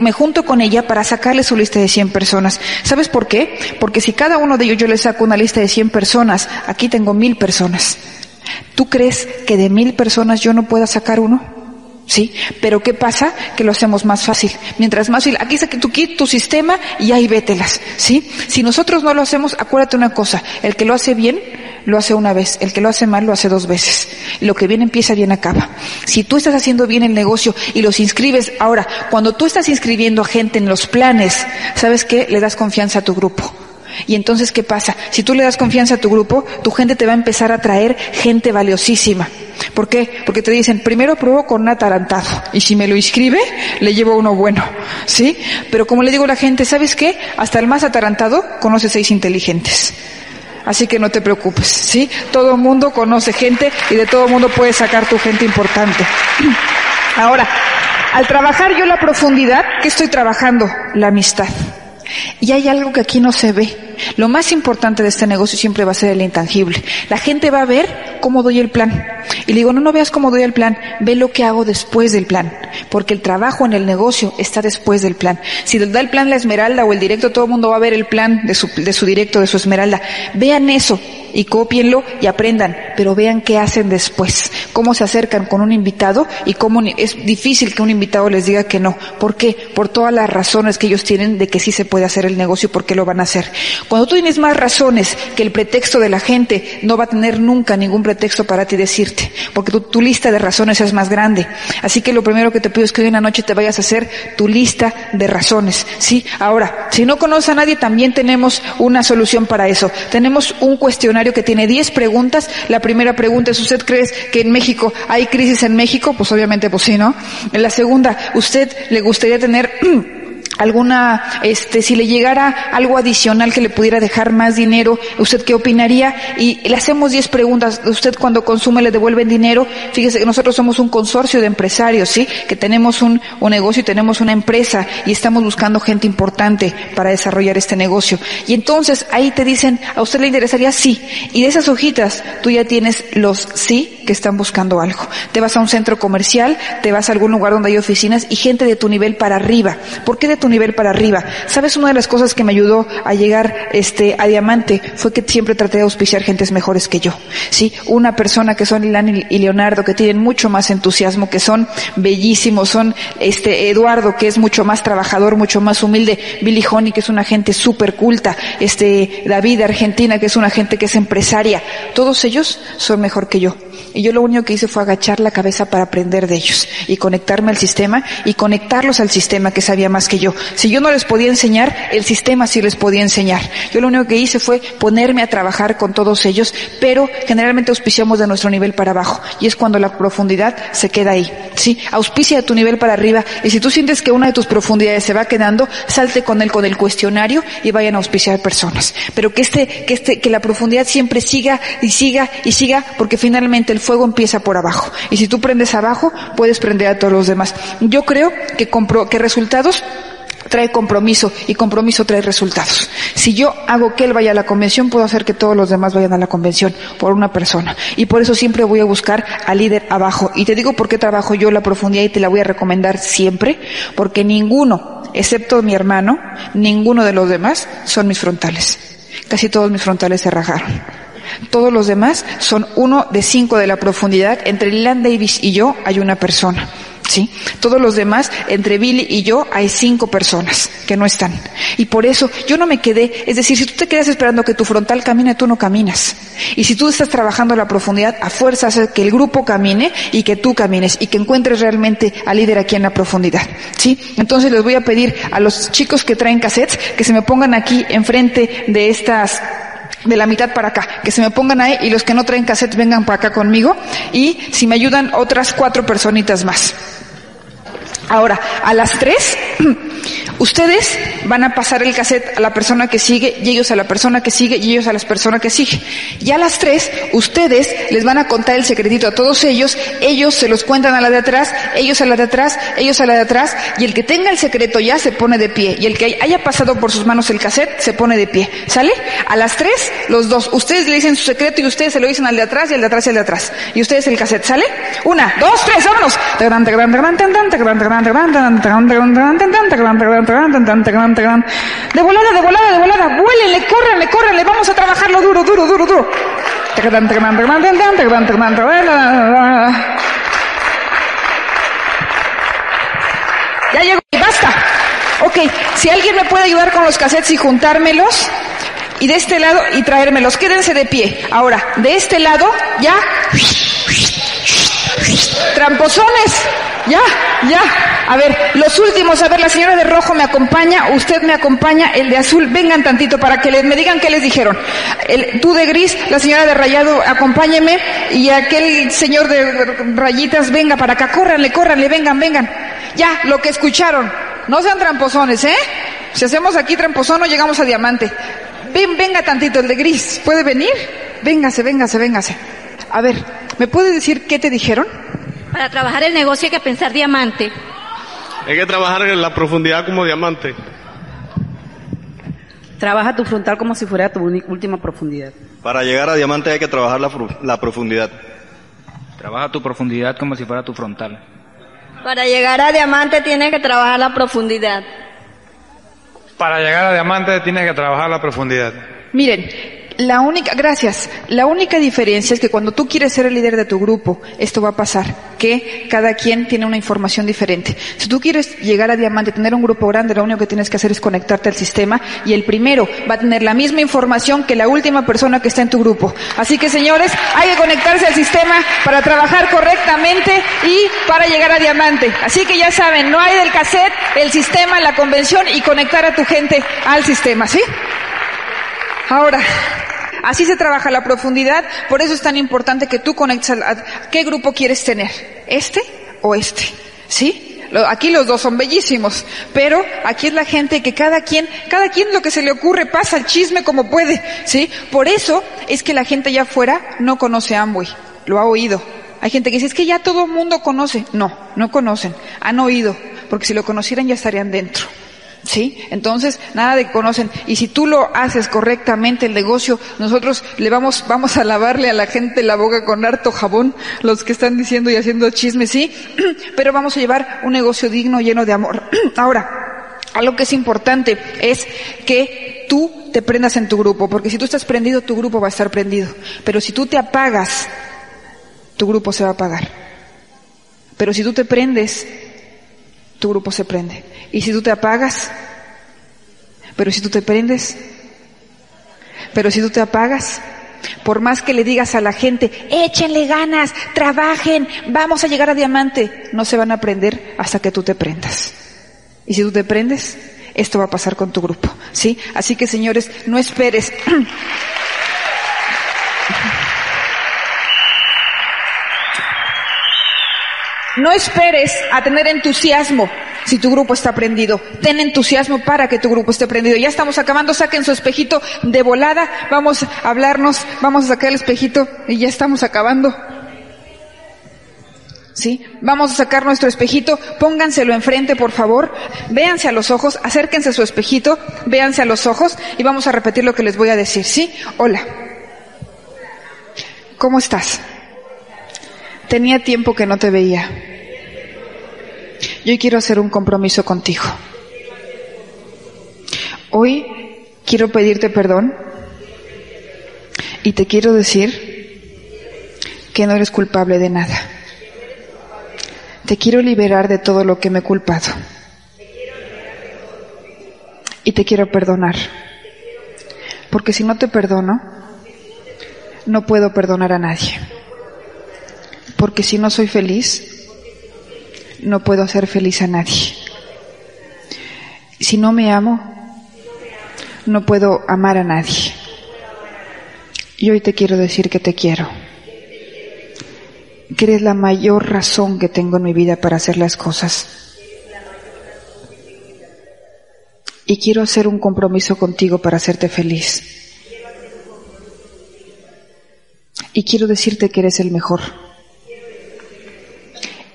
me junto con ella para sacarle su lista de 100 personas. ¿Sabes por qué? Porque si cada uno de ellos yo les saco una lista de 100 personas, aquí tengo mil personas. ¿Tú crees que de mil personas yo no pueda sacar uno? ¿Sí? Pero ¿qué pasa? Que lo hacemos más fácil. Mientras más fácil, aquí saque tu kit, tu sistema y ahí vételas. ¿Sí? Si nosotros no lo hacemos, acuérdate una cosa, el que lo hace bien, lo hace una vez, el que lo hace mal, lo hace dos veces. Lo que bien empieza, bien acaba. Si tú estás haciendo bien el negocio y los inscribes, ahora, cuando tú estás inscribiendo a gente en los planes, ¿sabes qué? Le das confianza a tu grupo. Y entonces, ¿qué pasa? Si tú le das confianza a tu grupo, tu gente te va a empezar a traer gente valiosísima. ¿Por qué? Porque te dicen, primero pruebo con un atarantado. Y si me lo inscribe, le llevo uno bueno. ¿Sí? Pero como le digo a la gente, ¿sabes qué? Hasta el más atarantado conoce seis inteligentes. Así que no te preocupes, ¿sí? Todo mundo conoce gente y de todo mundo puedes sacar tu gente importante. Ahora, al trabajar yo la profundidad, ¿qué estoy trabajando? La amistad. Y hay algo que aquí no se ve. Lo más importante de este negocio siempre va a ser el intangible. La gente va a ver cómo doy el plan. Y le digo, no, no veas cómo doy el plan, ve lo que hago después del plan. Porque el trabajo en el negocio está después del plan. Si da el plan la esmeralda o el directo, todo el mundo va a ver el plan de su, de su directo, de su esmeralda. Vean eso y copienlo y aprendan, pero vean qué hacen después, cómo se acercan con un invitado y cómo es difícil que un invitado les diga que no. ¿Por qué? Por todas las razones que ellos tienen de que sí se puede hacer el negocio por qué lo van a hacer. Cuando tú tienes más razones que el pretexto de la gente, no va a tener nunca ningún pretexto para ti decirte. porque tu, tu lista de razones es más grande. Así que lo primero que te pido es que hoy en la noche te vayas a hacer tu lista de razones, ¿sí? Ahora, si no conoces a nadie, también tenemos una solución para eso. Tenemos un cuestionario que tiene 10 preguntas. La primera pregunta es, ¿usted cree que en México hay crisis en México? Pues obviamente, pues sí, ¿no? La segunda, ¿usted le gustaría tener alguna, este, si le llegara algo adicional que le pudiera dejar más dinero, ¿usted qué opinaría? Y le hacemos 10 preguntas. ¿Usted cuando consume le devuelven dinero? Fíjese que nosotros somos un consorcio de empresarios, ¿sí? Que tenemos un, un negocio y tenemos una empresa y estamos buscando gente importante para desarrollar este negocio. Y entonces ahí te dicen, ¿a usted le interesaría? Sí. Y de esas hojitas tú ya tienes los sí que están buscando algo. Te vas a un centro comercial, te vas a algún lugar donde hay oficinas y gente de tu nivel para arriba. ¿Por qué de nivel para arriba? ¿Sabes una de las cosas que me ayudó a llegar este a diamante fue que siempre traté de auspiciar gentes mejores que yo. Sí, una persona que son Ilan y Leonardo que tienen mucho más entusiasmo, que son bellísimos, son este Eduardo que es mucho más trabajador, mucho más humilde, Billy Honey que es una gente súper culta, este David Argentina que es una gente que es empresaria. Todos ellos son mejor que yo. Y yo lo único que hice fue agachar la cabeza para aprender de ellos y conectarme al sistema y conectarlos al sistema que sabía más que yo. Si yo no les podía enseñar, el sistema sí les podía enseñar. Yo lo único que hice fue ponerme a trabajar con todos ellos, pero generalmente auspiciamos de nuestro nivel para abajo y es cuando la profundidad se queda ahí. Sí, auspicia de tu nivel para arriba y si tú sientes que una de tus profundidades se va quedando, salte con él con el cuestionario y vayan a auspiciar personas. Pero que este, que este, que la profundidad siempre siga y siga y siga porque finalmente el fuego empieza por abajo. Y si tú prendes abajo, puedes prender a todos los demás. Yo creo que, compro, que resultados trae compromiso y compromiso trae resultados. Si yo hago que él vaya a la convención, puedo hacer que todos los demás vayan a la convención por una persona. Y por eso siempre voy a buscar al líder abajo. Y te digo por qué trabajo yo la profundidad y te la voy a recomendar siempre, porque ninguno, excepto mi hermano, ninguno de los demás son mis frontales. Casi todos mis frontales se rajaron. Todos los demás son uno de cinco de la profundidad. Entre Leland Davis y yo hay una persona. ¿Sí? Todos los demás, entre Billy y yo, hay cinco personas que no están. Y por eso yo no me quedé, es decir, si tú te quedas esperando que tu frontal camine, tú no caminas. Y si tú estás trabajando la profundidad, a fuerza hace que el grupo camine y que tú camines y que encuentres realmente al líder aquí en la profundidad. ¿Sí? Entonces les voy a pedir a los chicos que traen cassettes que se me pongan aquí enfrente de estas de la mitad para acá, que se me pongan ahí y los que no traen cassette vengan para acá conmigo y si me ayudan otras cuatro personitas más. Ahora, a las tres, ustedes van a pasar el cassette a la persona que sigue y ellos a la persona que sigue y ellos a las personas que sigue. Y a las tres, ustedes les van a contar el secretito a todos ellos, ellos se los cuentan a la de atrás, ellos a la de atrás, ellos a la de atrás, y el que tenga el secreto ya se pone de pie, y el que haya pasado por sus manos el cassette se pone de pie. ¿Sale? A las tres, los dos, ustedes le dicen su secreto y ustedes se lo dicen al de atrás y al de atrás y al de atrás. Y ustedes el cassette, ¿sale? Una, dos, tres, vámonos. De volada, de volada, de volada, vuélenle, córrenle, córrenle, vamos a trabajarlo duro, duro, duro, duro. Ya llegó y basta. Ok, si alguien me puede ayudar con los cassettes y juntármelos, y de este lado y traérmelos, quédense de pie. Ahora, de este lado, ya. Tramposones. Ya, ya. A ver, los últimos, a ver, la señora de rojo me acompaña, usted me acompaña, el de azul, vengan tantito para que les, me digan qué les dijeron. El, tú de gris, la señora de rayado, acompáñeme, y aquel señor de rayitas, venga para acá, córranle, córranle, vengan, vengan. Ya, lo que escucharon. No sean tramposones, ¿eh? Si hacemos aquí tramposón no llegamos a diamante. Ven, venga tantito, el de gris, ¿puede venir? Véngase, véngase, véngase. A ver, ¿me puede decir qué te dijeron? Para trabajar el negocio hay que pensar diamante. Hay que trabajar en la profundidad como diamante. Trabaja tu frontal como si fuera tu última profundidad. Para llegar a diamante hay que trabajar la, la profundidad. Trabaja tu profundidad como si fuera tu frontal. Para llegar a diamante tienes que trabajar la profundidad. Para llegar a diamante tienes que trabajar la profundidad. Miren, La única, gracias. La única diferencia es que cuando tú quieres ser el líder de tu grupo, esto va a pasar, que cada quien tiene una información diferente. Si tú quieres llegar a diamante, tener un grupo grande, lo único que tienes que hacer es conectarte al sistema y el primero va a tener la misma información que la última persona que está en tu grupo. Así que señores, hay que conectarse al sistema para trabajar correctamente y para llegar a diamante. Así que ya saben, no hay del cassette, el sistema, la convención y conectar a tu gente al sistema, ¿sí? Ahora, así se trabaja la profundidad, por eso es tan importante que tú conectes a, a- qué grupo quieres tener, este o este, ¿sí? Aquí los dos son bellísimos, pero aquí es la gente que cada quien, cada quien lo que se le ocurre pasa el chisme como puede, ¿sí? Por eso es que la gente allá afuera no conoce Amway, lo ha oído. Hay gente que dice, es que ya todo el mundo conoce. No, no conocen, han oído, porque si lo conocieran ya estarían dentro. ¿Sí? Entonces, nada de conocen. Y si tú lo haces correctamente el negocio, nosotros le vamos, vamos a lavarle a la gente la boca con harto jabón, los que están diciendo y haciendo chismes, ¿sí? Pero vamos a llevar un negocio digno, lleno de amor. Ahora, algo que es importante es que tú te prendas en tu grupo, porque si tú estás prendido, tu grupo va a estar prendido. Pero si tú te apagas, tu grupo se va a apagar. Pero si tú te prendes, tu grupo se prende. Y si tú te apagas, pero si tú te prendes, pero si tú te apagas, por más que le digas a la gente, échenle ganas, trabajen, vamos a llegar a diamante, no se van a prender hasta que tú te prendas. Y si tú te prendes, esto va a pasar con tu grupo, ¿sí? Así que señores, no esperes. No esperes a tener entusiasmo si tu grupo está prendido. Ten entusiasmo para que tu grupo esté prendido. Ya estamos acabando, saquen su espejito de volada. Vamos a hablarnos, vamos a sacar el espejito y ya estamos acabando. ¿Sí? Vamos a sacar nuestro espejito, pónganselo enfrente, por favor, véanse a los ojos, acérquense a su espejito, véanse a los ojos y vamos a repetir lo que les voy a decir, ¿sí? Hola. ¿Cómo estás? Tenía tiempo que no te veía. Yo quiero hacer un compromiso contigo. Hoy quiero pedirte perdón y te quiero decir que no eres culpable de nada. Te quiero liberar de todo lo que me he culpado. Y te quiero perdonar. Porque si no te perdono, no puedo perdonar a nadie. Porque si no soy feliz, no puedo hacer feliz a nadie. Si no me amo, no puedo amar a nadie. Y hoy te quiero decir que te quiero. Que eres la mayor razón que tengo en mi vida para hacer las cosas. Y quiero hacer un compromiso contigo para hacerte feliz. Y quiero decirte que eres el mejor.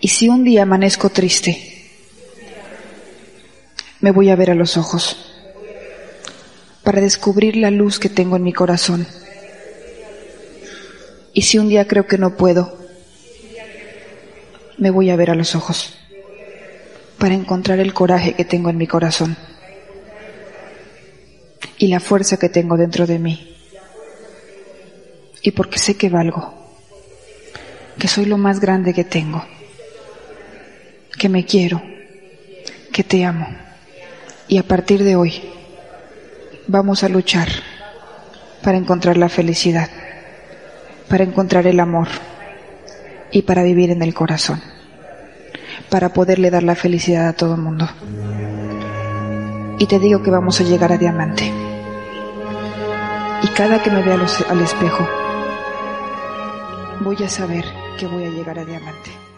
Y si un día amanezco triste, me voy a ver a los ojos para descubrir la luz que tengo en mi corazón. Y si un día creo que no puedo, me voy a ver a los ojos para encontrar el coraje que tengo en mi corazón y la fuerza que tengo dentro de mí. Y porque sé que valgo, que soy lo más grande que tengo, que me quiero, que te amo. Y a partir de hoy vamos a luchar para encontrar la felicidad, para encontrar el amor y para vivir en el corazón, para poderle dar la felicidad a todo el mundo. Y te digo que vamos a llegar a diamante. Y cada que me vea al espejo, voy a saber que voy a llegar a diamante.